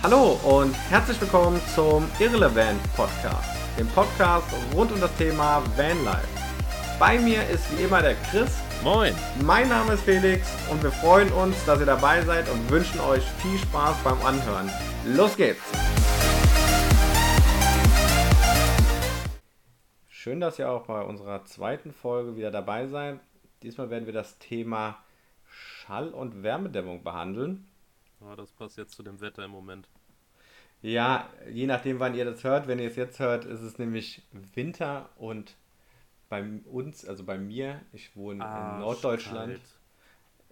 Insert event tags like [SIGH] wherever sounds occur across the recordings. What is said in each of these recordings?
Hallo und herzlich willkommen zum Irrelevant Podcast, dem Podcast rund um das Thema Vanlife. Bei mir ist wie immer der Chris. Moin. Mein Name ist Felix und wir freuen uns, dass ihr dabei seid und wünschen euch viel Spaß beim Anhören. Los geht's! Schön, dass ihr auch bei unserer zweiten Folge wieder dabei seid. Diesmal werden wir das Thema Schall- und Wärmedämmung behandeln. Ja, das passt jetzt zu dem Wetter im Moment. Ja, je nachdem, wann ihr das hört. Wenn ihr es jetzt hört, ist es nämlich Winter und bei uns, also bei mir, ich wohne Ah, in Norddeutschland.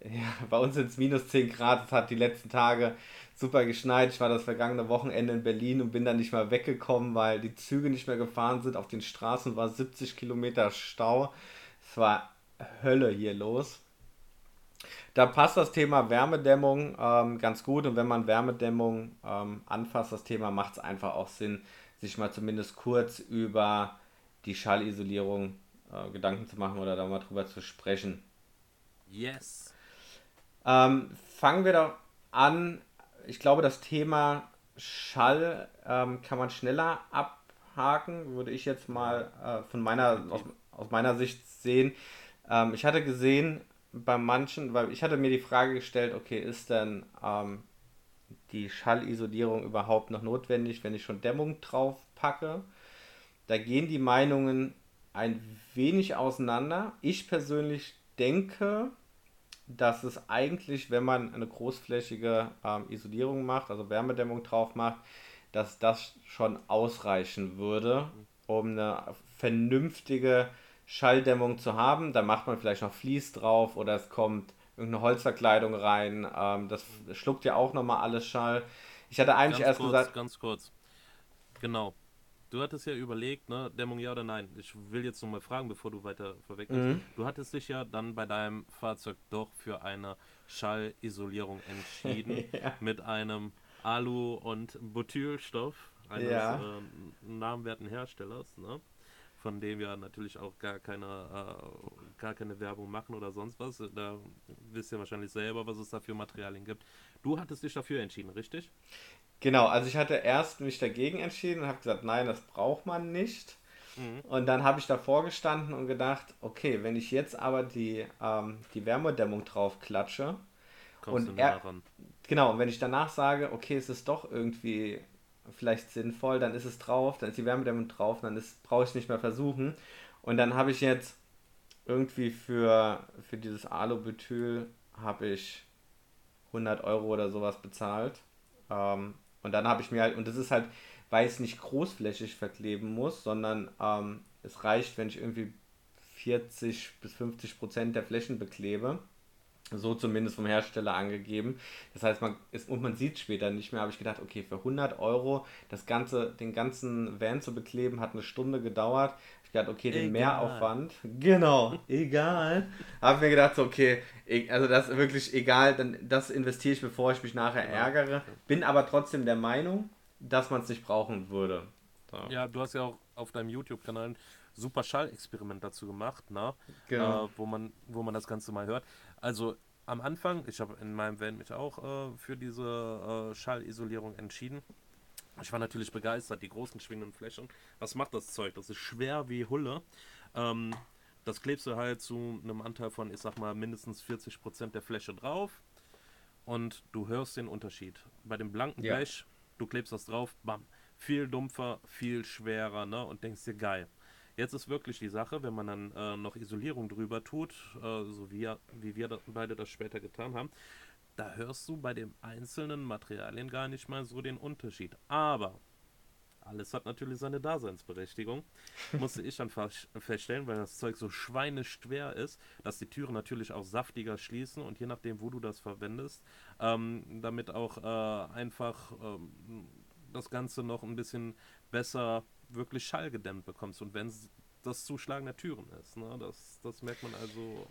Ja, bei uns sind es minus 10 Grad. Es hat die letzten Tage super geschneit. Ich war das vergangene Wochenende in Berlin und bin dann nicht mal weggekommen, weil die Züge nicht mehr gefahren sind. Auf den Straßen war 70 Kilometer Stau. Es war Hölle hier los. Da passt das Thema Wärmedämmung ähm, ganz gut und wenn man Wärmedämmung ähm, anfasst, das Thema, macht es einfach auch Sinn, sich mal zumindest kurz über die Schallisolierung äh, Gedanken zu machen oder da mal drüber zu sprechen. Yes. Ähm, fangen wir doch an. Ich glaube, das Thema Schall ähm, kann man schneller abhaken, würde ich jetzt mal äh, von meiner, aus, aus meiner Sicht sehen. Ähm, ich hatte gesehen, bei manchen, weil ich hatte mir die Frage gestellt, okay, ist denn ähm, die Schallisolierung überhaupt noch notwendig, wenn ich schon Dämmung drauf packe? Da gehen die Meinungen ein wenig auseinander. Ich persönlich denke, dass es eigentlich, wenn man eine großflächige ähm, Isolierung macht, also Wärmedämmung drauf macht, dass das schon ausreichen würde, um eine vernünftige Schalldämmung zu haben. Da macht man vielleicht noch Vlies drauf oder es kommt irgendeine Holzverkleidung rein. Ähm, das schluckt ja auch nochmal alles Schall. Ich hatte eigentlich Ganz erst kurz, gesagt, ganz kurz. Genau. Du hattest ja überlegt, ne, Dämmung ja oder nein. Ich will jetzt noch mal fragen, bevor du weiter vorwegnimmst. Mhm. Du hattest dich ja dann bei deinem Fahrzeug doch für eine Schallisolierung entschieden [LAUGHS] Ja. mit einem Alu- und Butylstoff eines Ja. äh, namenwerten Herstellers, ne? Von dem wir natürlich auch gar keine, äh, gar keine Werbung machen oder sonst was. Da wisst ihr wahrscheinlich selber, was es da für Materialien gibt. Du hattest dich dafür entschieden, richtig? Genau, also ich hatte erst mich dagegen entschieden und habe gesagt, nein, das braucht man nicht. Mhm. Und dann habe ich davor gestanden und gedacht, okay, wenn ich jetzt aber die, ähm, die Wärmedämmung drauf klatsche, Kommst Und du er- genau, und wenn ich danach sage, okay, es ist doch irgendwie vielleicht sinnvoll, dann ist es drauf, dann ist die Wärmedämmung drauf, dann brauche ich es nicht mehr versuchen. Und dann habe ich jetzt irgendwie für, für dieses Alubutyl habe ich 100 Euro oder sowas bezahlt. Ähm, und dann habe ich mir halt, und das ist halt, weil ich es nicht großflächig verkleben muss, sondern ähm, es reicht, wenn ich irgendwie 40 bis 50 Prozent der Flächen beklebe. So zumindest vom Hersteller angegeben. Das heißt, man ist, und man sieht später nicht mehr, habe ich gedacht, okay, für 100 Euro das ganze, den ganzen Van zu bekleben, hat eine Stunde gedauert. Ich gedacht, okay, den Egal. Mehraufwand, genau, egal. Habe mir gedacht, so, okay, e- also das ist wirklich egal, dann das investiere ich, bevor ich mich nachher Genau. ärgere. Bin aber trotzdem der Meinung, dass man es nicht brauchen würde. So. Ja, du hast ja auch auf deinem YouTube-Kanal ein super Schallexperiment dazu gemacht, ne? Genau. Äh, wo, man, wo man das Ganze mal hört. Also am Anfang, ich habe in meinem Van mich auch äh, für diese äh, Schallisolierung entschieden. Ich war natürlich begeistert, die großen schwingenden Flächen. Was macht das Zeug? Das ist schwer wie Hulle. Ähm, das klebst du halt zu einem Anteil von, ich sag mal, mindestens 40% der Fläche drauf. Und du hörst den Unterschied. Bei dem blanken Ja. Blech, du klebst das drauf, bam. Viel dumpfer, viel schwerer, ne? Und denkst dir, geil. Jetzt ist wirklich die Sache, wenn man dann äh, noch Isolierung drüber tut, äh, so wie, wie wir da, beide das später getan haben, da hörst du bei den einzelnen Materialien gar nicht mal so den Unterschied. Aber alles hat natürlich seine Daseinsberechtigung. [LAUGHS] Musste ich dann feststellen, weil das Zeug so schweineschwer ist, dass die Türen natürlich auch saftiger schließen und je nachdem, wo du das verwendest, ähm, damit auch äh, einfach ähm, das Ganze noch ein bisschen besser wirklich schallgedämmt bekommst. Und wenn das Zuschlagen der Türen ist, ne, das, das merkt man also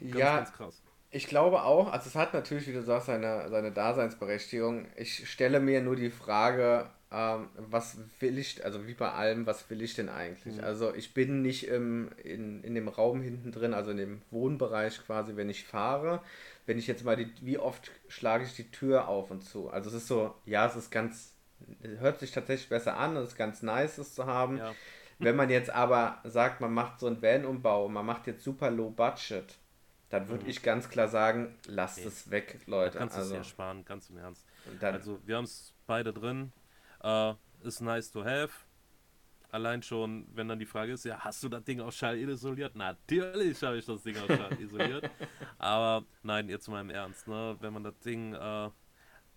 ganz, ja, ganz krass. Ich glaube auch, also es hat natürlich, wie du sagst, seine, seine Daseinsberechtigung. Ich stelle mir nur die Frage, ähm, was will ich, also wie bei allem, was will ich denn eigentlich? Mhm. Also ich bin nicht im, in, in dem Raum hinten drin, also in dem Wohnbereich quasi, wenn ich fahre. Wenn ich jetzt mal die, wie oft schlage ich die Tür auf und zu? Also es ist so, ja, es ist ganz, hört sich tatsächlich besser an, es ist ganz nice, es zu haben. Ja. Wenn man jetzt aber sagt, man macht so einen Van-Umbau, man macht jetzt super low budget, dann würde mhm. ich ganz klar sagen, lasst nee. es weg, Leute. Da kannst also, es ja sparen, ganz im Ernst. also wir haben es beide drin. Uh, ist nice to have. Allein schon, wenn dann die Frage ist, ja, hast du das Ding aus Schall isoliert? Natürlich habe ich das Ding aus Schall isoliert. [LAUGHS] Aber nein, jetzt mal im Ernst, ne? Wenn man das Ding uh,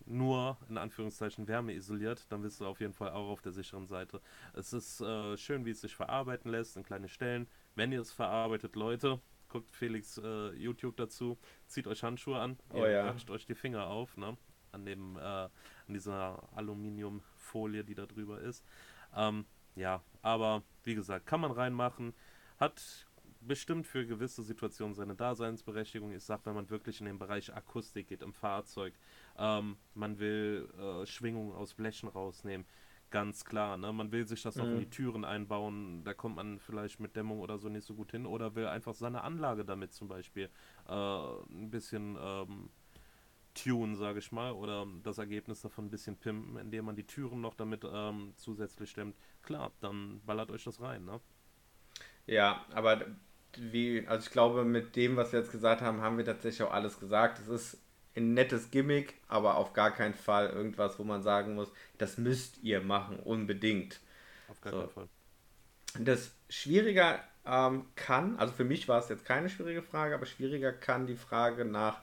nur in Anführungszeichen Wärme isoliert, dann bist du auf jeden Fall auch auf der sicheren Seite. Es ist uh, schön, wie es sich verarbeiten lässt in kleine Stellen. Wenn ihr es verarbeitet, Leute, guckt Felix äh, YouTube dazu, zieht euch Handschuhe an, oh, ihr ja. euch die Finger auf, ne? An dem, äh, an dieser Aluminium Folie, die da drüber ist. Ähm, ja, aber wie gesagt, kann man reinmachen. Hat bestimmt für gewisse Situationen seine Daseinsberechtigung. Ich sag, wenn man wirklich in den Bereich Akustik geht im Fahrzeug, ähm, man will äh, Schwingungen aus Blechen rausnehmen. Ganz klar, ne? Man will sich das mhm. auch in die Türen einbauen, da kommt man vielleicht mit Dämmung oder so nicht so gut hin oder will einfach seine Anlage damit zum Beispiel äh, ein bisschen ähm, tune, sage ich mal, oder das Ergebnis davon ein bisschen pimpen, indem man die Türen noch damit ähm, zusätzlich stemmt, klar, dann ballert euch das rein, ne? Ja, aber wie, also ich glaube, mit dem, was wir jetzt gesagt haben, haben wir tatsächlich auch alles gesagt. Es ist ein nettes Gimmick, aber auf gar keinen Fall irgendwas, wo man sagen muss, das müsst ihr machen, unbedingt. Auf gar so. keinen Fall. Das schwieriger ähm, kann, also für mich war es jetzt keine schwierige Frage, aber schwieriger kann die Frage nach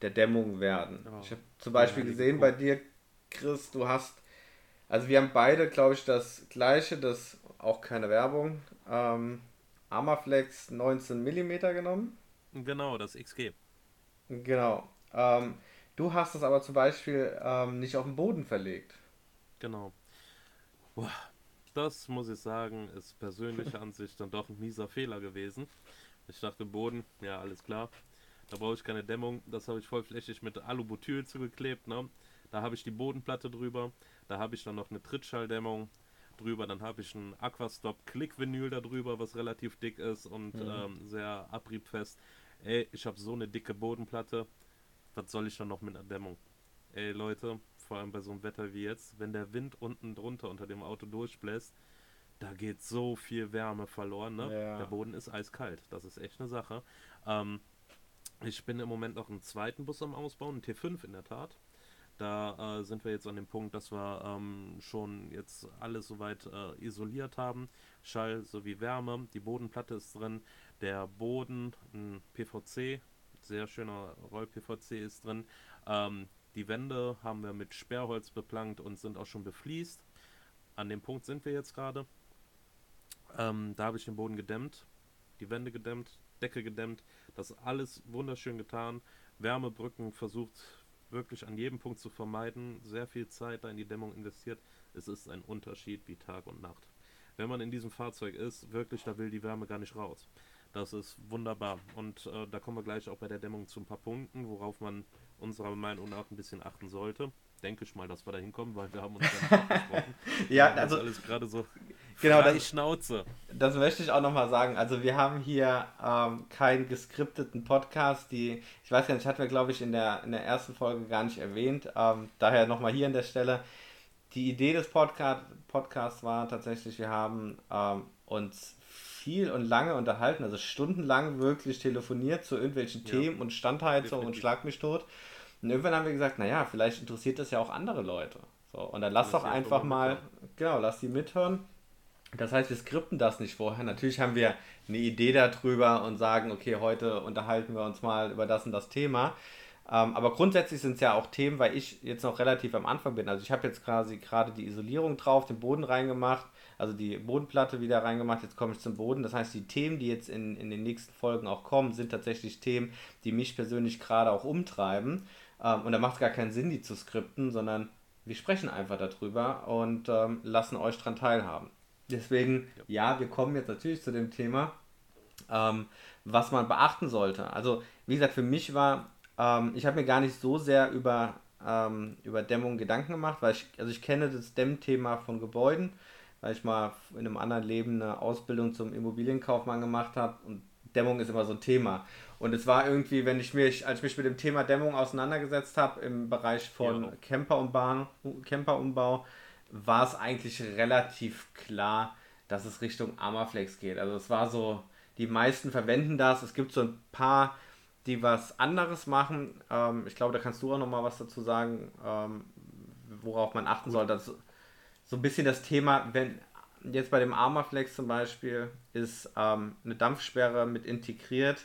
der Dämmung werden. Oh. Ich habe zum Beispiel ja, gesehen bei dir, Chris, du hast, also wir haben beide, glaube ich, das gleiche, das auch keine Werbung, ähm, Armaflex 19 mm genommen. Genau, das XG. Genau. Ähm, du hast es aber zum Beispiel ähm, nicht auf den Boden verlegt. Genau. Das muss ich sagen, ist persönliche [LAUGHS] Ansicht dann doch ein mieser Fehler gewesen. Ich dachte, Boden, ja, alles klar. Da brauche ich keine Dämmung. Das habe ich vollflächig mit Alubutyl zugeklebt. Ne? Da habe ich die Bodenplatte drüber. Da habe ich dann noch eine Trittschalldämmung drüber. Dann habe ich ein Aquastop Click-Vinyl da drüber, was relativ dick ist und mhm. ähm, sehr abriebfest. Ey, ich habe so eine dicke Bodenplatte. Was soll ich dann noch mit einer Dämmung? Ey, Leute, vor allem bei so einem Wetter wie jetzt, wenn der Wind unten drunter unter dem Auto durchbläst, da geht so viel Wärme verloren. Ne? Ja. Der Boden ist eiskalt. Das ist echt eine Sache. Ähm, ich bin im Moment noch einen zweiten Bus am Ausbauen, einen T5 in der Tat. Da äh, sind wir jetzt an dem Punkt, dass wir ähm, schon jetzt alles soweit äh, isoliert haben. Schall sowie Wärme. Die Bodenplatte ist drin. Der Boden, ein PVC, sehr schöner Roll-PVC ist drin. Ähm, die Wände haben wir mit Sperrholz beplankt und sind auch schon befliest. An dem Punkt sind wir jetzt gerade. Ähm, da habe ich den Boden gedämmt, die Wände gedämmt, Decke gedämmt. Das alles wunderschön getan. Wärmebrücken versucht wirklich an jedem Punkt zu vermeiden. Sehr viel Zeit da in die Dämmung investiert. Es ist ein Unterschied wie Tag und Nacht. Wenn man in diesem Fahrzeug ist, wirklich, da will die Wärme gar nicht raus. Das ist wunderbar. Und äh, da kommen wir gleich auch bei der Dämmung zu ein paar Punkten, worauf man unserer Meinung nach ein bisschen achten sollte denke ich mal, dass wir da hinkommen, weil wir haben uns dann [LAUGHS] abgesprochen. ja, also alles gerade so genau das Schnauze. Das möchte ich auch nochmal sagen. Also wir haben hier ähm, keinen geskripteten Podcast. Die, ich weiß gar nicht, hatten wir glaube ich in der, in der ersten Folge gar nicht erwähnt. Ähm, daher nochmal hier an der Stelle. Die Idee des Podcast, Podcasts war tatsächlich, wir haben ähm, uns viel und lange unterhalten, also stundenlang wirklich telefoniert zu irgendwelchen ja. Themen und Standheizung Definitiv. und Schlag mich tot. Und irgendwann haben wir gesagt, naja, vielleicht interessiert das ja auch andere Leute. So, und dann lass doch einfach mal, genau, lass die mithören. Das heißt, wir skripten das nicht vorher. Natürlich haben wir eine Idee darüber und sagen, okay, heute unterhalten wir uns mal über das und das Thema. Ähm, aber grundsätzlich sind es ja auch Themen, weil ich jetzt noch relativ am Anfang bin. Also ich habe jetzt quasi gerade die Isolierung drauf, den Boden reingemacht, also die Bodenplatte wieder reingemacht, jetzt komme ich zum Boden. Das heißt, die Themen, die jetzt in, in den nächsten Folgen auch kommen, sind tatsächlich Themen, die mich persönlich gerade auch umtreiben. Ähm, und da macht es gar keinen Sinn, die zu skripten, sondern wir sprechen einfach darüber und ähm, lassen euch daran teilhaben. Deswegen, ja. wir kommen jetzt natürlich zu dem Thema, ähm, was man beachten sollte. Also, wie gesagt, für mich war, ähm, ich habe mir gar nicht so sehr über ähm, über Dämmung Gedanken gemacht, weil ich, also ich kenne das Dämmthema von Gebäuden, weil ich mal in einem anderen Leben eine Ausbildung zum Immobilienkaufmann gemacht habe und Dämmung ist immer so ein Thema. Und es war irgendwie, wenn ich mich, als ich mich mit dem Thema Dämmung auseinandergesetzt habe im Bereich von ja. Camperumbau, Camperumbau, war es eigentlich relativ klar, dass es Richtung Armaflex geht. Also es war so, die meisten verwenden das. Es gibt so ein paar, die was anderes machen. Ähm, ich glaube, da kannst du auch noch mal was dazu sagen, ähm, worauf man achten soll. Das, so ein bisschen das Thema, wenn jetzt bei dem Armaflex zum Beispiel ist ähm, eine Dampfsperre mit integriert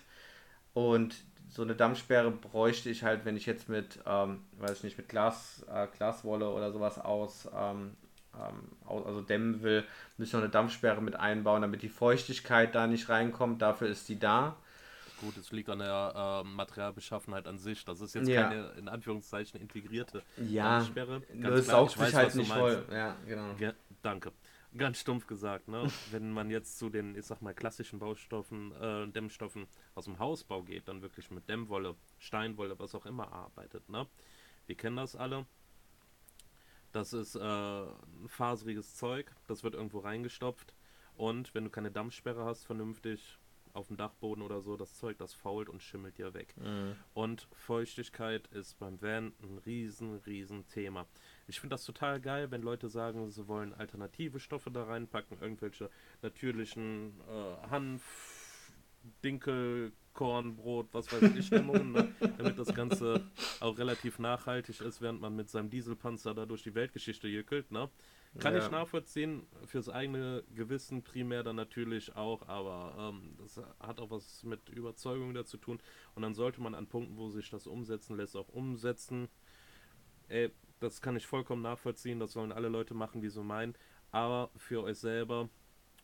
und so eine Dampfsperre bräuchte ich halt, wenn ich jetzt mit, ähm, weiß ich nicht, mit Glas, äh, Glaswolle oder sowas aus, ähm, ähm, also dämmen will, müssen wir eine Dampfsperre mit einbauen, damit die Feuchtigkeit da nicht reinkommt. Dafür ist die da. Gut, es liegt an der äh, Materialbeschaffenheit an sich. Das ist jetzt ja. keine, in Anführungszeichen, integrierte ja, Dampfsperre. Ganz es saugt sich halt nicht voll. Ja, genau. Ja, danke. Ganz stumpf gesagt, ne? Wenn man jetzt zu den, ich sag mal, klassischen Baustoffen, äh, Dämmstoffen aus dem Hausbau geht, dann wirklich mit Dämmwolle, Steinwolle, was auch immer arbeitet, ne? Wir kennen das alle. Das ist äh, ein faseriges Zeug, das wird irgendwo reingestopft. Und wenn du keine Dampfsperre hast, vernünftig auf dem Dachboden oder so, das Zeug, das fault und schimmelt dir weg. Mhm. Und Feuchtigkeit ist beim Van ein riesen, riesen Thema. Ich finde das total geil, wenn Leute sagen, sie wollen alternative Stoffe da reinpacken, irgendwelche natürlichen äh, Hanf, Dinkel, Kornbrot, was weiß ich, Dämmungen, ne? [LAUGHS] damit das Ganze auch relativ nachhaltig ist, während man mit seinem Dieselpanzer da durch die Weltgeschichte jückelt. Ne? Kann ja. ich nachvollziehen, fürs eigene Gewissen primär dann natürlich auch, aber ähm, das hat auch was mit Überzeugung dazu tun. Und dann sollte man an Punkten, wo sich das umsetzen lässt, auch umsetzen. Ey, das kann ich vollkommen nachvollziehen, das sollen alle Leute machen, wie sie meinen. Aber für euch selber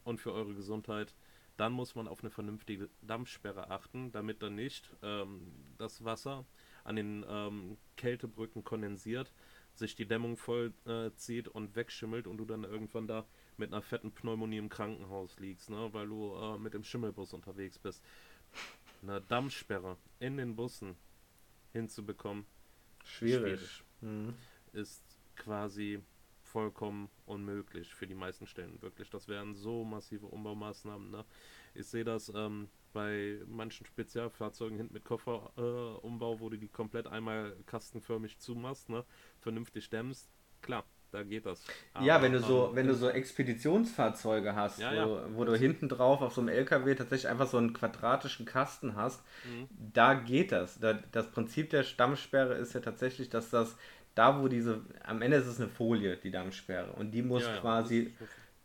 und für eure Gesundheit, dann muss man auf eine vernünftige Dampfsperre achten, damit dann nicht ähm, das Wasser an den ähm, Kältebrücken kondensiert sich die Dämmung voll äh, und wegschimmelt und du dann irgendwann da mit einer fetten Pneumonie im Krankenhaus liegst, ne? weil du äh, mit dem Schimmelbus unterwegs bist. Eine Dampfsperre in den Bussen hinzubekommen, schwierig, schwierig. Mhm. ist quasi vollkommen unmöglich für die meisten Stellen, wirklich. Das wären so massive Umbaumaßnahmen. Ne? Ich sehe das ähm, bei manchen Spezialfahrzeugen hinten mit Kofferumbau, äh, wo du die komplett einmal kastenförmig zumachst, ne, vernünftig dämmst, klar, da geht das. Aber, ja, wenn du so, ähm, wenn du so Expeditionsfahrzeuge hast, ja, wo, ja. wo du hinten drauf auf so einem LKW tatsächlich einfach so einen quadratischen Kasten hast, mhm. da geht das. Da, das Prinzip der Stammsperre ist ja tatsächlich, dass das da, wo diese, am Ende ist es eine Folie, die Dammsperre, und die muss ja, quasi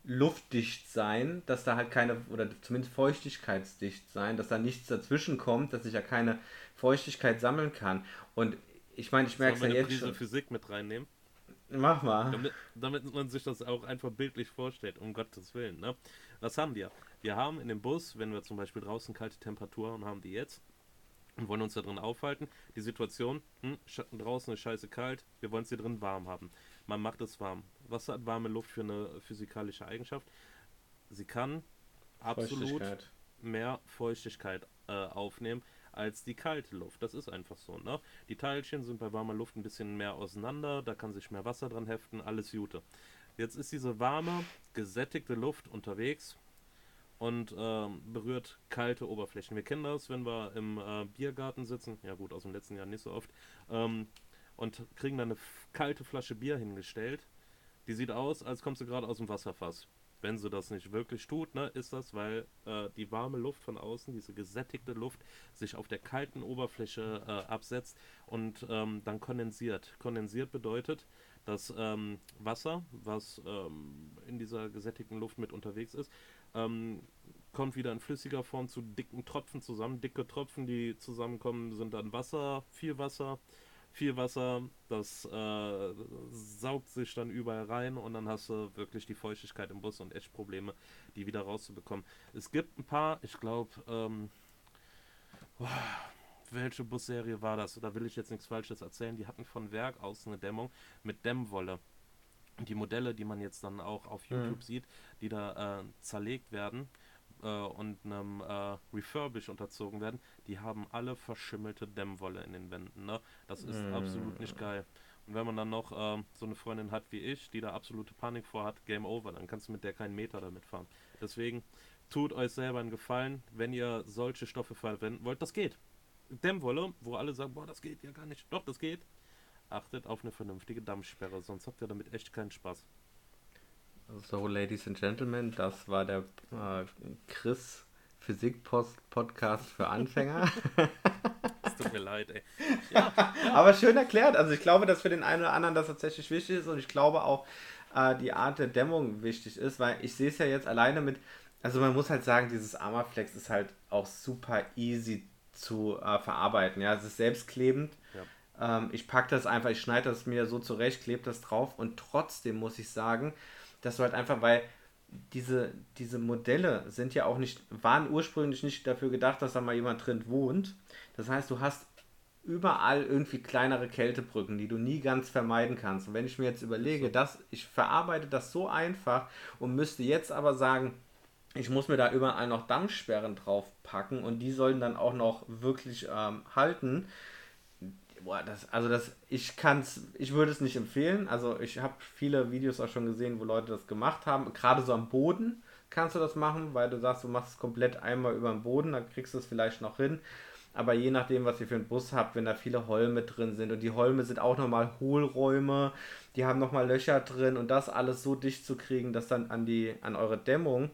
luftdicht sein, dass da halt keine, oder zumindest feuchtigkeitsdicht sein, dass da nichts dazwischen kommt, dass ich ja keine Feuchtigkeit sammeln kann. Und ich meine, ich merke es ja jetzt Prise schon. Physik mit reinnehmen. Mach mal. Damit, damit, man sich das auch einfach bildlich vorstellt, um Gottes Willen. Ne? Was haben wir? Wir haben in dem Bus, wenn wir zum Beispiel draußen kalte Temperaturen haben, die jetzt, und wollen uns da drin aufhalten, die Situation, hm, draußen ist scheiße kalt, wir wollen es hier drin warm haben. Man macht es warm. Was hat warme Luft für eine physikalische Eigenschaft? Sie kann absolut mehr Feuchtigkeit äh, aufnehmen als die kalte Luft. Das ist einfach so. Ne? Die Teilchen sind bei warmer Luft ein bisschen mehr auseinander, da kann sich mehr Wasser dran heften, alles Jute. Jetzt ist diese warme, gesättigte Luft unterwegs und ähm, berührt kalte Oberflächen. Wir kennen das, wenn wir im äh, Biergarten sitzen, ja gut, aus dem letzten Jahr nicht so oft, ähm, und kriegen dann eine kalte Flasche Bier hingestellt. Die sieht aus, als kommst du gerade aus dem Wasserfass. Wenn sie das nicht wirklich tut, ne, ist das, weil äh, die warme Luft von außen, diese gesättigte Luft, sich auf der kalten Oberfläche äh, absetzt und ähm, dann kondensiert. Kondensiert bedeutet, dass ähm, Wasser, was ähm, in dieser gesättigten Luft mit unterwegs ist, ähm, kommt wieder in flüssiger Form zu dicken Tropfen zusammen. Dicke Tropfen, die zusammenkommen, sind dann Wasser, viel Wasser viel Wasser, das äh, saugt sich dann überall rein und dann hast du wirklich die Feuchtigkeit im Bus und echt Probleme, die wieder rauszubekommen. Es gibt ein paar, ich glaube, ähm, oh, welche Busserie war das? Da will ich jetzt nichts Falsches erzählen. Die hatten von Werk aus eine Dämmung mit Dämmwolle. Und die Modelle, die man jetzt dann auch auf mhm. YouTube mhm. sieht, die da äh, zerlegt werden, äh, und einem äh, Refurbish unterzogen werden, die haben alle verschimmelte Dämmwolle in den Wänden. Ne? Das ist mm. absolut nicht geil. Und wenn man dann noch ähm, so eine Freundin hat wie ich, die da absolute Panik vor hat, Game Over, dann kannst du mit der keinen Meter damit fahren. Deswegen tut euch selber einen Gefallen, wenn ihr solche Stoffe verwenden wollt. Das geht. Dämmwolle, wo alle sagen, boah, das geht ja gar nicht. Doch, das geht. Achtet auf eine vernünftige Dampfsperre, sonst habt ihr damit echt keinen Spaß. So, Ladies and Gentlemen, das war der äh, Chris Physik-Podcast für Anfänger. [LAUGHS] Es tut mir leid, ey. Ja, ja. Aber schön erklärt. Also ich glaube, dass für den einen oder anderen das tatsächlich wichtig ist und ich glaube auch, äh, die Art der Dämmung wichtig ist, weil ich sehe es ja jetzt alleine mit, also man muss halt sagen, dieses Armaflex ist halt auch super easy zu äh, verarbeiten. Ja, es ist selbstklebend. Ja. Ähm, ich packe das einfach, ich schneide das mir so zurecht, klebe das drauf und trotzdem muss ich sagen, dass du halt einfach, weil diese, diese Modelle sind ja auch nicht, waren ursprünglich nicht dafür gedacht, dass da mal jemand drin wohnt. Das heißt, du hast überall irgendwie kleinere Kältebrücken, die du nie ganz vermeiden kannst. Und wenn ich mir jetzt überlege, dass ich verarbeite das so einfach und müsste jetzt aber sagen, ich muss mir da überall noch Dampfsperren drauf packen und die sollen dann auch noch wirklich ähm, halten. Boah, das, also das, ich kann's, ich würde es nicht empfehlen. Also ich habe viele Videos auch schon gesehen, wo Leute das gemacht haben. Gerade so am Boden kannst du das machen, weil du sagst, du machst es komplett einmal über den Boden, dann kriegst du es vielleicht noch hin. Aber je nachdem, was ihr für einen Bus habt, wenn da viele Holme drin sind und die Holme sind auch nochmal Hohlräume, die haben nochmal Löcher drin und das alles so dicht zu kriegen, dass dann an die, an eure Dämmung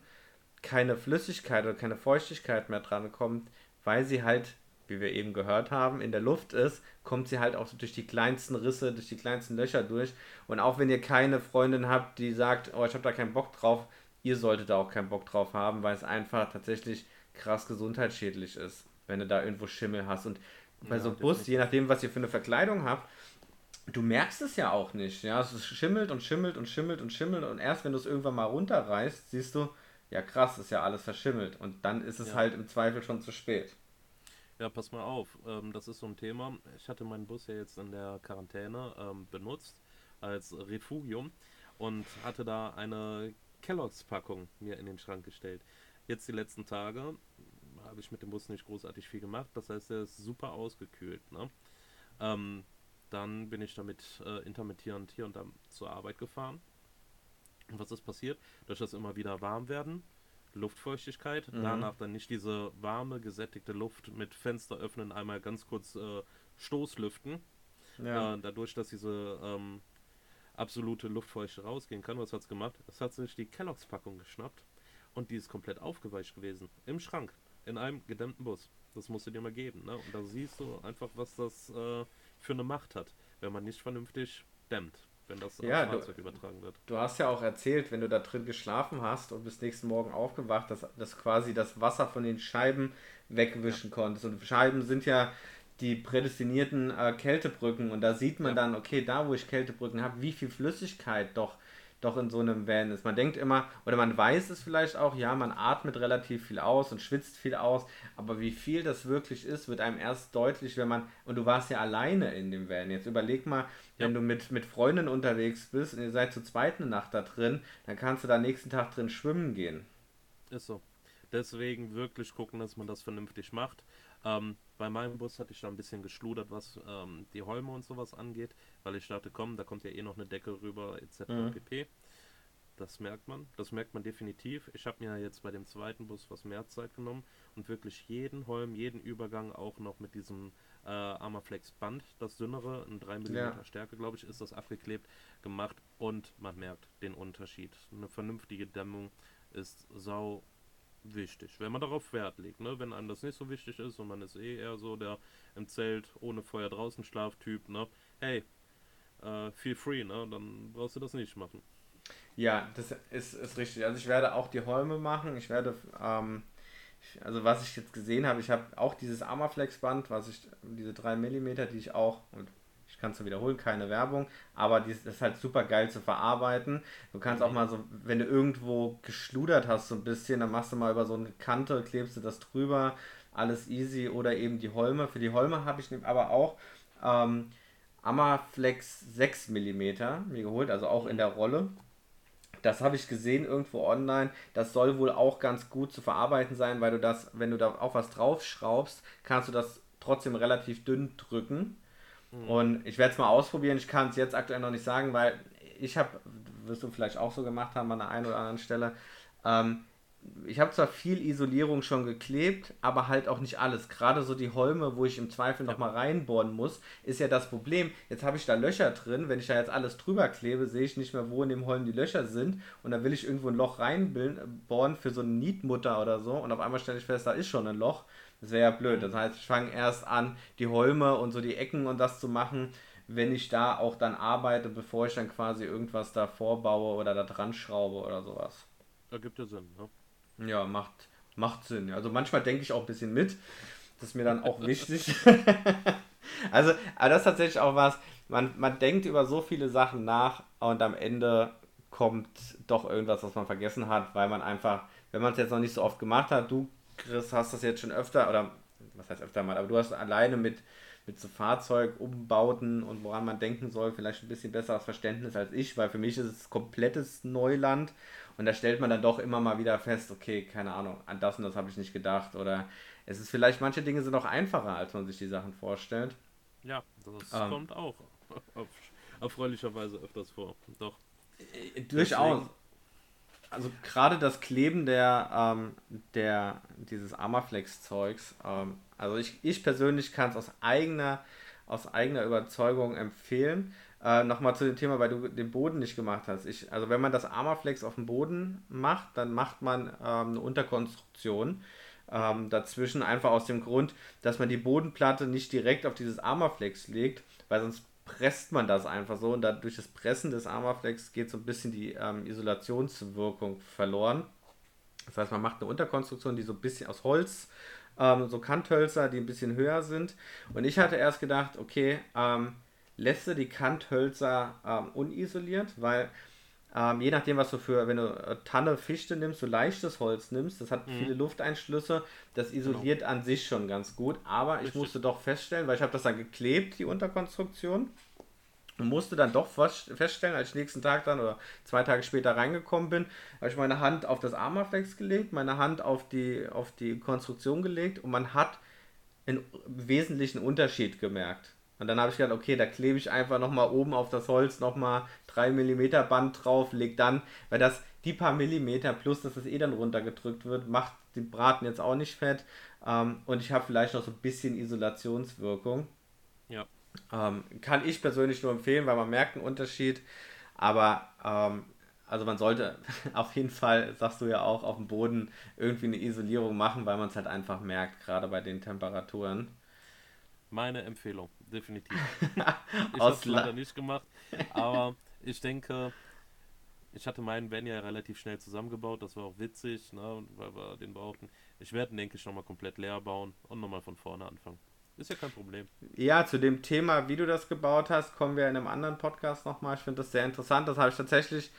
keine Flüssigkeit oder keine Feuchtigkeit mehr dran kommt, weil sie halt, wie wir eben gehört haben, in der Luft ist, kommt sie halt auch so durch die kleinsten Risse, durch die kleinsten Löcher durch. Und auch wenn ihr keine Freundin habt, die sagt, oh, ich habe da keinen Bock drauf, ihr solltet da auch keinen Bock drauf haben, weil es einfach tatsächlich krass gesundheitsschädlich ist, wenn du da irgendwo Schimmel hast. Und bei ja, so einem Bus, je nachdem, was ihr für eine Verkleidung habt, du merkst es ja auch nicht. Ja, es schimmelt und schimmelt und schimmelt und schimmelt und erst wenn du es irgendwann mal runterreißt, siehst du, ja krass, ist ja alles verschimmelt. Und dann ist es ja. halt im Zweifel schon zu spät. Ja, pass mal auf, ähm, das ist so ein Thema. Ich hatte meinen Bus ja jetzt in der Quarantäne ähm, benutzt als Refugium und hatte da eine Kelloggs-Packung mir in den Schrank gestellt. Jetzt die letzten Tage habe ich mit dem Bus nicht großartig viel gemacht, das heißt, er ist super ausgekühlt. Ne? Ähm, dann bin ich damit äh, intermittierend hier und da zur Arbeit gefahren und was ist passiert? Durch das immer wieder warm werden, Luftfeuchtigkeit, mhm. danach dann nicht diese warme, gesättigte Luft mit Fenster öffnen, einmal ganz kurz äh, Stoßlüften. Ja. Äh, dadurch, dass diese ähm, absolute Luftfeuchte rausgehen kann, was hat es gemacht? Es hat sich die Kelloggs-Packung geschnappt und die ist komplett aufgeweicht gewesen. Im Schrank, in einem gedämmten Bus. Das musst du dir mal geben. Ne? Und da siehst du einfach, was das äh, für eine Macht hat, wenn man nicht vernünftig dämmt wenn das ja, aufs Fahrzeug du, übertragen wird. Du hast ja auch erzählt, wenn du da drin geschlafen hast und bis nächsten Morgen aufgewacht, dass, dass quasi das Wasser von den Scheiben wegwischen ja. konntest. Und Scheiben sind ja die prädestinierten äh, Kältebrücken und da sieht man ja. dann, okay, da wo ich Kältebrücken habe, wie viel Flüssigkeit doch doch in so einem Van ist. Man denkt immer, oder man weiß es vielleicht auch, ja, man atmet relativ viel aus und schwitzt viel aus, aber wie viel das wirklich ist, wird einem erst deutlich, wenn man, und du warst ja alleine in dem Van. Jetzt überleg mal, wenn du mit, mit Freunden unterwegs bist und ihr seid zur zweiten Nacht da drin, dann kannst du da nächsten Tag drin schwimmen gehen. Ist so. Deswegen wirklich gucken, dass man das vernünftig macht. Ähm, bei meinem Bus hatte ich da ein bisschen geschludert, was ähm, die Holme und sowas angeht, weil ich dachte, komm, da kommt ja eh noch eine Decke rüber, etc. Mhm. pp. Das merkt man, das merkt man definitiv. Ich habe mir jetzt bei dem zweiten Bus was mehr Zeit genommen und wirklich jeden Holm, jeden Übergang auch noch mit diesem äh, Armaflex Band, das dünnere, ein 3 mm ja. Stärke, glaube ich, ist das abgeklebt, gemacht und man merkt den Unterschied. Eine vernünftige Dämmung ist sau wichtig, wenn man darauf Wert legt. Ne? Wenn einem das nicht so wichtig ist und man ist eh eher so der im Zelt ohne Feuer draußen Schlaftyp, ne? hey, äh, feel free, ne? dann brauchst du das nicht machen. Ja, das ist, ist richtig. Also ich werde auch die Holme machen. Ich werde, ähm, also was ich jetzt gesehen habe, ich habe auch dieses Armaflex-Band, was ich, diese 3 mm, die ich auch, und ich kann es nur wiederholen, keine Werbung, aber das ist halt super geil zu verarbeiten. Du kannst auch mal so, wenn du irgendwo geschludert hast, so ein bisschen, dann machst du mal über so eine Kante, klebst du das drüber, alles easy oder eben die Holme. Für die Holme habe ich aber auch ähm, Amaflex 6 mm mir geholt, also auch in der Rolle. Das habe ich gesehen irgendwo online. Das soll wohl auch ganz gut zu verarbeiten sein, weil du das, wenn du da auch was draufschraubst, kannst du das trotzdem relativ dünn drücken. Mhm. Und ich werde es mal ausprobieren. Ich kann es jetzt aktuell noch nicht sagen, weil ich habe, wirst du vielleicht auch so gemacht haben an der einen oder anderen Stelle, ähm, ich habe zwar viel Isolierung schon geklebt, aber halt auch nicht alles. Gerade so die Holme, wo ich im Zweifel nochmal reinbohren muss, ist ja das Problem. Jetzt habe ich da Löcher drin. Wenn ich da jetzt alles drüber klebe, sehe ich nicht mehr, wo in dem Holm die Löcher sind. Und dann will ich irgendwo ein Loch reinbohren für so eine Nietmutter oder so. Und auf einmal stelle ich fest, da ist schon ein Loch. Das wäre ja blöd. Das heißt, ich fange erst an, die Holme und so die Ecken und das zu machen, wenn ich da auch dann arbeite, bevor ich dann quasi irgendwas da vorbaue oder da dran schraube oder sowas. Ergibt ja Sinn, ne? Ja, macht, macht Sinn. Also manchmal denke ich auch ein bisschen mit. Das ist mir dann auch wichtig. [LAUGHS] also, aber das ist tatsächlich auch was, man, man denkt über so viele Sachen nach und am Ende kommt doch irgendwas, was man vergessen hat, weil man einfach, wenn man es jetzt noch nicht so oft gemacht hat, du, Chris, hast das jetzt schon öfter, oder was heißt öfter mal, aber du hast alleine mit, mit so Fahrzeugumbauten und woran man denken soll, vielleicht ein bisschen besseres Verständnis als ich, weil für mich ist es komplettes Neuland und da stellt man dann doch immer mal wieder fest, okay, keine Ahnung, an das und das habe ich nicht gedacht. Oder es ist vielleicht, manche Dinge sind auch einfacher, als man sich die Sachen vorstellt. Ja, das ähm, kommt auch [LAUGHS] auf, erfreulicherweise öfters vor. Doch. Äh, durchaus. Also gerade das Kleben der, ähm, der dieses Armaflex-Zeugs, ähm, also ich, ich persönlich kann es aus eigener, aus eigener Überzeugung empfehlen. Äh, Nochmal zu dem Thema, weil du den Boden nicht gemacht hast. Ich, also wenn man das Armaflex auf dem Boden macht, dann macht man ähm, eine Unterkonstruktion ähm, dazwischen, einfach aus dem Grund, dass man die Bodenplatte nicht direkt auf dieses Armaflex legt, weil sonst presst man das einfach so und dann durch das Pressen des Armaflex geht so ein bisschen die ähm, Isolationswirkung verloren. Das heißt, man macht eine Unterkonstruktion, die so ein bisschen aus Holz, ähm, so Kanthölzer, die ein bisschen höher sind. Und ich hatte erst gedacht, okay, ähm, lässt du die Kanthölzer ähm, unisoliert, weil ähm, je nachdem, was du für, wenn du äh, Tanne, Fichte nimmst, so leichtes Holz nimmst, das hat mhm. viele Lufteinschlüsse, das genau. isoliert genau. an sich schon ganz gut, aber ich musste doch feststellen, weil ich habe das dann geklebt, die Unterkonstruktion, und musste dann doch feststellen, als ich nächsten Tag dann oder zwei Tage später reingekommen bin, habe ich meine Hand auf das Armaflex gelegt, meine Hand auf die, auf die Konstruktion gelegt und man hat einen wesentlichen Unterschied gemerkt. Und dann habe ich gedacht, okay, da klebe ich einfach nochmal oben auf das Holz nochmal 3 mm Band drauf, leg dann, weil das die paar Millimeter plus, dass es eh dann runtergedrückt wird, macht den Braten jetzt auch nicht fett. Ähm, und ich habe vielleicht noch so ein bisschen Isolationswirkung. Ja. Ähm, kann ich persönlich nur empfehlen, weil man merkt einen Unterschied. Aber ähm, also man sollte [LAUGHS] auf jeden Fall, sagst du ja auch, auf dem Boden irgendwie eine Isolierung machen, weil man es halt einfach merkt, gerade bei den Temperaturen. Meine Empfehlung definitiv. [LAUGHS] ich habe es leider nicht gemacht, aber ich denke, ich hatte meinen Van ja relativ schnell zusammengebaut, das war auch witzig, ne, weil wir den brauchten. Ich werde, denke ich, nochmal komplett leer bauen und nochmal von vorne anfangen. Ist ja kein Problem. Ja, zu dem Thema, wie du das gebaut hast, kommen wir in einem anderen Podcast nochmal. Ich finde das sehr interessant. Das habe ich tatsächlich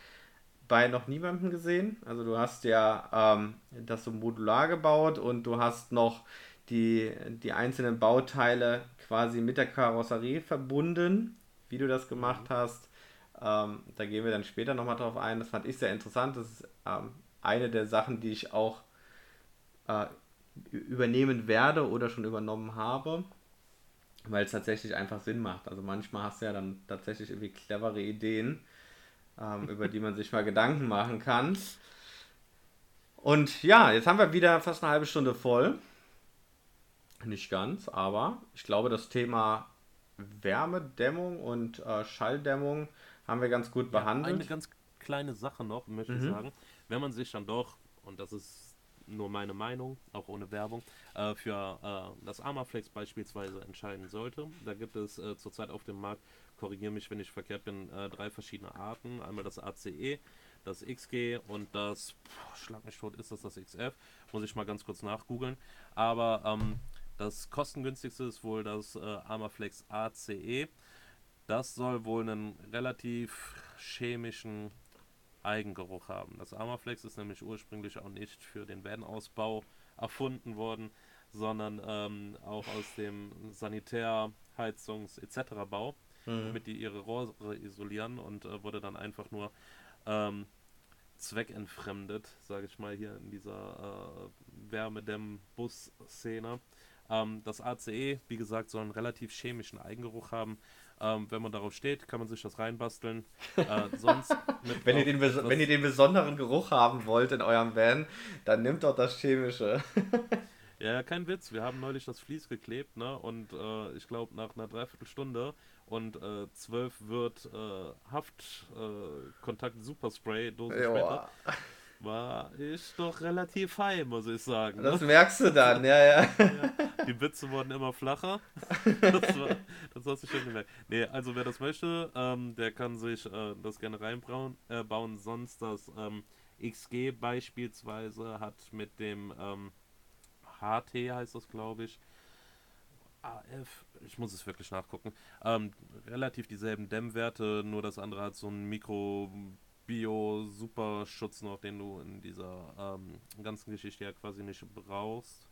bei noch niemandem gesehen. Also du hast ja ähm, das so modular gebaut und du hast noch die, die einzelnen Bauteile quasi mit der Karosserie verbunden, wie du das gemacht mhm. hast. Ähm, da gehen wir dann später nochmal drauf ein. Das fand ich sehr interessant. Das ist ähm, eine der Sachen, die ich auch äh, übernehmen werde oder schon übernommen habe, weil es tatsächlich einfach Sinn macht. Also manchmal hast du ja dann tatsächlich irgendwie clevere Ideen, ähm, [LAUGHS] über die man sich mal Gedanken machen kann. Und ja, jetzt haben wir wieder fast eine halbe Stunde voll. Nicht ganz, aber ich glaube, das Thema Wärmedämmung und äh, Schalldämmung haben wir ganz gut behandelt. Ja, eine ganz kleine Sache noch, möchte mhm. ich sagen. Wenn man sich dann doch, und das ist nur meine Meinung, auch ohne Werbung, äh, für äh, das Armaflex beispielsweise entscheiden sollte, da gibt es äh, zurzeit auf dem Markt, korrigiere mich, wenn ich verkehrt bin, äh, drei verschiedene Arten. Einmal das ACE, das XG und das, boah, schlag mich tot, ist das das XF? Muss ich mal ganz kurz nachgoogeln. Aber ähm, das kostengünstigste ist wohl das äh, Armaflex ACE. Das soll wohl einen relativ chemischen Eigengeruch haben. Das Armaflex ist nämlich ursprünglich auch nicht für den Van-Ausbau erfunden worden, sondern ähm, auch aus dem Sanitär-, Heizungs- etc. Bau, mhm. damit die ihre Rohre isolieren und äh, wurde dann einfach nur ähm, zweckentfremdet, sage ich mal, hier in dieser äh, Wärmedämm-Bus-Szene Ähm, das ACE, wie gesagt, soll einen relativ chemischen Eigengeruch haben. Ähm, wenn man darauf steht, kann man sich das reinbasteln. Äh, [LAUGHS] sonst wenn, ihr den wenn ihr den besonderen Geruch haben wollt in eurem Van, dann nimmt doch das chemische. [LAUGHS] ja, kein Witz. Wir haben neulich das Vlies geklebt, ne? Und äh, ich glaube, nach einer Dreiviertelstunde und äh, 12 wird äh, Haftkontakt äh, Superspray Dose später war ich doch relativ high, muss ich sagen. Das ne? merkst du dann, ja, ja, [LAUGHS] ja. Die Witze wurden immer flacher. [LAUGHS] Das, war, das hast du schon gemerkt. Nee, also wer das möchte, ähm, der kann sich äh, das gerne reinbauen. Äh, bauen. Sonst das ähm, XG beispielsweise hat mit dem ähm, HT heißt das, glaube ich. AF, ich muss es wirklich nachgucken. Ähm, relativ dieselben Dämmwerte, nur das andere hat so ein Mikro Bio-Superschutz noch, den du in dieser ähm, ganzen Geschichte ja quasi nicht brauchst.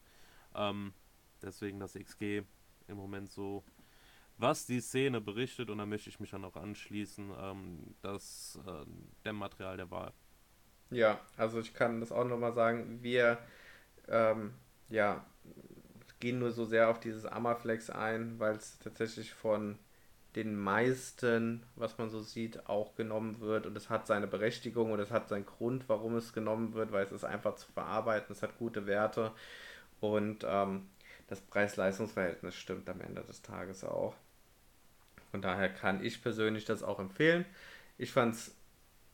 Ähm, deswegen das XG im Moment so, was die Szene berichtet, und da möchte ich mich dann auch anschließen, ähm, das äh, Dämmmaterial der Wahl. Ja, also ich kann das auch nochmal sagen, wir ähm, ja, gehen nur so sehr auf dieses Amaflex ein, weil es tatsächlich von den meisten, was man so sieht, auch genommen wird. Und es hat seine Berechtigung und es hat seinen Grund, warum es genommen wird, weil es ist einfach zu verarbeiten, es hat gute Werte und ähm, das Preis-Leistungs-Verhältnis stimmt am Ende des Tages auch. Von daher kann ich persönlich das auch empfehlen. Ich fand es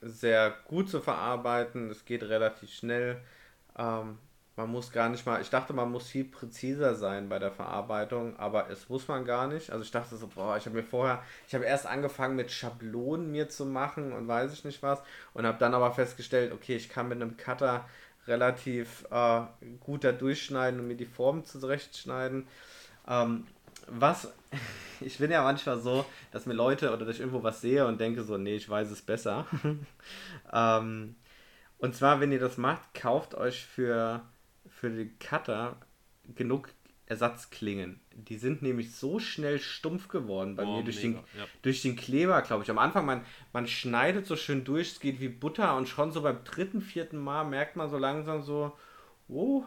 sehr gut zu verarbeiten, es geht relativ schnell. Ähm, man muss gar nicht mal, ich dachte, man muss viel präziser sein bei der Verarbeitung, aber es muss man gar nicht. Also ich dachte so, boah, ich habe mir vorher, ich habe erst angefangen mit Schablonen mir zu machen und weiß ich nicht was und habe dann aber festgestellt, okay, ich kann mit einem Cutter relativ äh, gut da durchschneiden und mir die Form zurechtschneiden. Ähm, was, [LAUGHS] ich bin ja manchmal so, dass mir Leute oder dass ich irgendwo was sehe und denke so, nee, ich weiß es besser. [LAUGHS] ähm, und zwar, wenn ihr das macht, kauft euch für für den Cutter genug Ersatzklingen. Die sind nämlich so schnell stumpf geworden bei oh, mir durch den, ja. durch den Kleber, glaube ich. Am Anfang, man, man schneidet so schön durch, es geht wie Butter und schon so beim dritten, vierten Mal merkt man so langsam so, oh,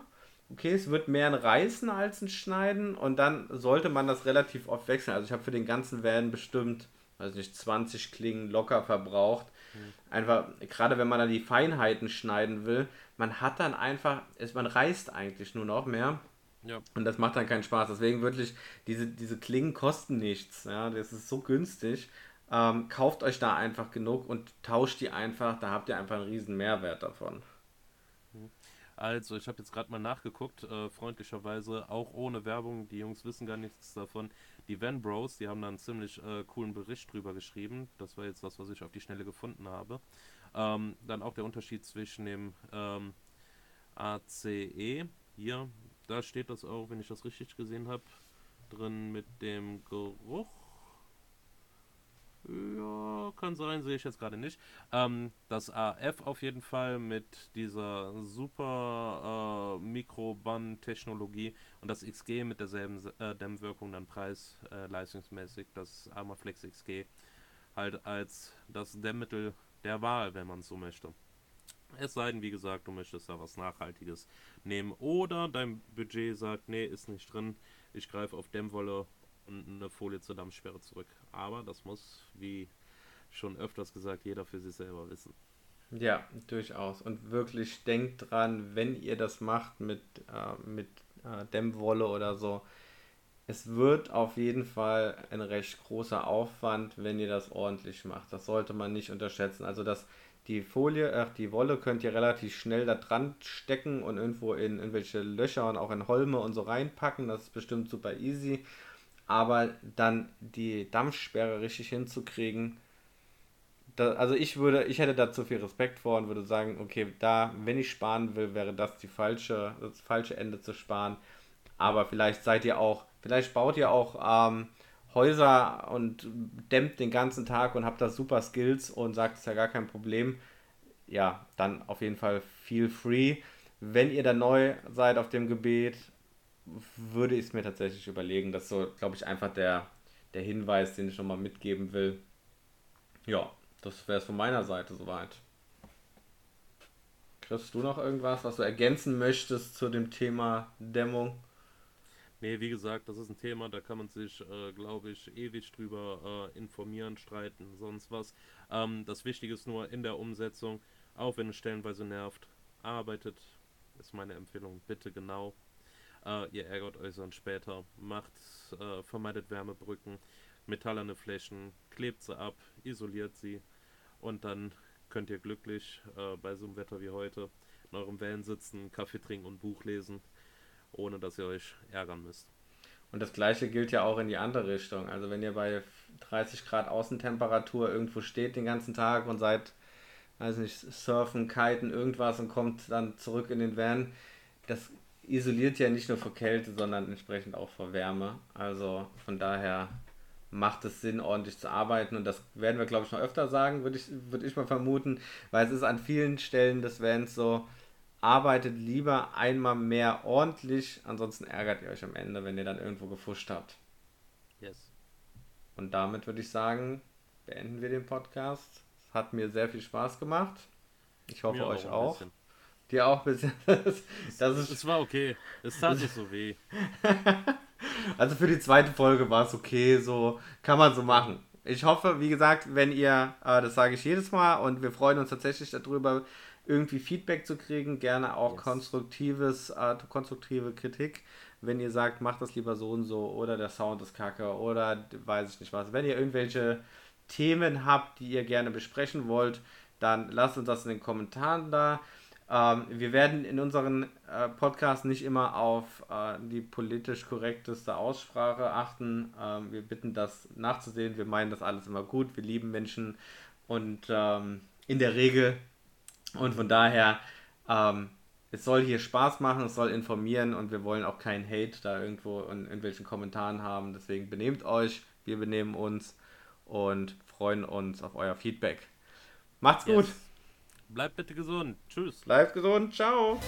okay, es wird mehr ein Reißen als ein Schneiden und dann sollte man das relativ oft wechseln. Also ich habe für den ganzen Van bestimmt, weiß nicht, 20 Klingen locker verbraucht. Mhm. Einfach, gerade wenn man dann die Feinheiten schneiden will, man hat dann einfach, es, man reißt eigentlich nur noch mehr. Ja. Und das macht dann keinen Spaß. Deswegen wirklich, diese, diese Klingen kosten nichts. Ja, das ist so günstig. Ähm, kauft euch da einfach genug und tauscht die einfach. Da habt ihr einfach einen riesen Mehrwert davon. Also, ich habe jetzt gerade mal nachgeguckt, äh, freundlicherweise, auch ohne Werbung. Die Jungs wissen gar nichts davon. Die Van Bros, die haben da einen ziemlich äh, coolen Bericht drüber geschrieben. Das war jetzt das, was ich auf die Schnelle gefunden habe. Ähm, dann auch der Unterschied zwischen dem ähm, ACE, hier, da steht das auch, wenn ich das richtig gesehen habe, drin mit dem Geruch. Ja, kann sein, sehe ich jetzt gerade nicht. Ähm, das AF auf jeden Fall mit dieser super äh, Mikroband-Technologie und das XG mit derselben äh, Dämmwirkung, dann preis äh, das Armaflex XG halt als das Dämmmittel der Wahl, wenn man so möchte. Es sei denn, wie gesagt, du möchtest da was Nachhaltiges nehmen. Oder dein Budget sagt, nee, ist nicht drin. Ich greife auf Dämmwolle und eine Folie zur Dampfsperre zurück. Aber das muss, wie schon öfters gesagt, jeder für sich selber wissen. Ja, durchaus. Und wirklich denkt dran, wenn ihr das macht mit, äh, mit äh, Dämmwolle oder so, es wird auf jeden Fall ein recht großer Aufwand, wenn ihr das ordentlich macht. Das sollte man nicht unterschätzen. Also das, die Folie, ach, die Wolle könnt ihr relativ schnell da dran stecken und irgendwo in irgendwelche Löcher und auch in Holme und so reinpacken. Das ist bestimmt super easy. Aber dann die Dampfsperre richtig hinzukriegen, da, also ich würde, ich hätte da zu viel Respekt vor und würde sagen, okay, da, wenn ich sparen will, wäre das die falsche, das falsche Ende zu sparen. Aber vielleicht seid ihr auch Vielleicht baut ihr auch ähm, Häuser und dämmt den ganzen Tag und habt da super Skills und sagt, es ja gar kein Problem. Ja, dann auf jeden Fall feel free. Wenn ihr da neu seid auf dem Gebiet, würde ich es mir tatsächlich überlegen. Das ist so, glaube ich, einfach der, der Hinweis, den ich nochmal mitgeben will. Ja, das wäre es von meiner Seite soweit. Kriegst du noch irgendwas, was du ergänzen möchtest zu dem Thema Dämmung? Nee, wie gesagt, das ist ein Thema, da kann man sich, äh, glaube ich, ewig drüber äh, informieren, streiten, sonst was. Ähm, das Wichtige ist nur in der Umsetzung, auch wenn es stellenweise nervt, arbeitet, ist meine Empfehlung, bitte genau. Äh, ihr ärgert euch dann später, macht, äh, vermeidet Wärmebrücken, metallerne Flächen, klebt sie ab, isoliert sie und dann könnt ihr glücklich äh, bei so einem Wetter wie heute in eurem Van sitzen, Kaffee trinken und Buch lesen ohne dass ihr euch ärgern müsst. Und das gleiche gilt ja auch in die andere Richtung. Also wenn ihr bei 30 Grad Außentemperatur irgendwo steht den ganzen Tag und seid, weiß nicht, surfen, kiten, irgendwas und kommt dann zurück in den Van, das isoliert ja nicht nur vor Kälte, sondern entsprechend auch vor Wärme. Also von daher macht es Sinn, ordentlich zu arbeiten. Und das werden wir, glaube ich, noch öfter sagen, würde ich, würd ich mal vermuten, weil es ist an vielen Stellen des Vans so, arbeitet lieber einmal mehr ordentlich, ansonsten ärgert ihr euch am Ende, wenn ihr dann irgendwo gefuscht habt. Yes. Und damit würde ich sagen, beenden wir den Podcast. Es hat mir sehr viel Spaß gemacht. Ich hoffe mir euch auch. auch. Dir auch ein bisschen. [LAUGHS] das ist, es war okay. Es tat nicht so weh. [LAUGHS] also für die zweite Folge war es okay, so kann man so machen. Ich hoffe, wie gesagt, wenn ihr, äh, das sage ich jedes Mal und wir freuen uns tatsächlich darüber, irgendwie Feedback zu kriegen, gerne auch yes. konstruktives, äh, konstruktive Kritik, wenn ihr sagt, macht das lieber so und so oder der Sound ist kacke oder weiß ich nicht was. Wenn ihr irgendwelche Themen habt, die ihr gerne besprechen wollt, dann lasst uns das in den Kommentaren da. Ähm, wir werden in unseren äh, Podcasts nicht immer auf äh, die politisch korrekteste Aussprache achten. Ähm, wir bitten das nachzusehen. Wir meinen das alles immer gut. Wir lieben Menschen und ähm, in der Regel und von daher, ähm, es soll hier Spaß machen, es soll informieren und wir wollen auch keinen Hate da irgendwo in irgendwelchen Kommentaren haben. Deswegen benehmt euch, wir benehmen uns und freuen uns auf euer Feedback. Macht's yes. gut. Bleibt bitte gesund. Tschüss. Bleibt gesund. Ciao.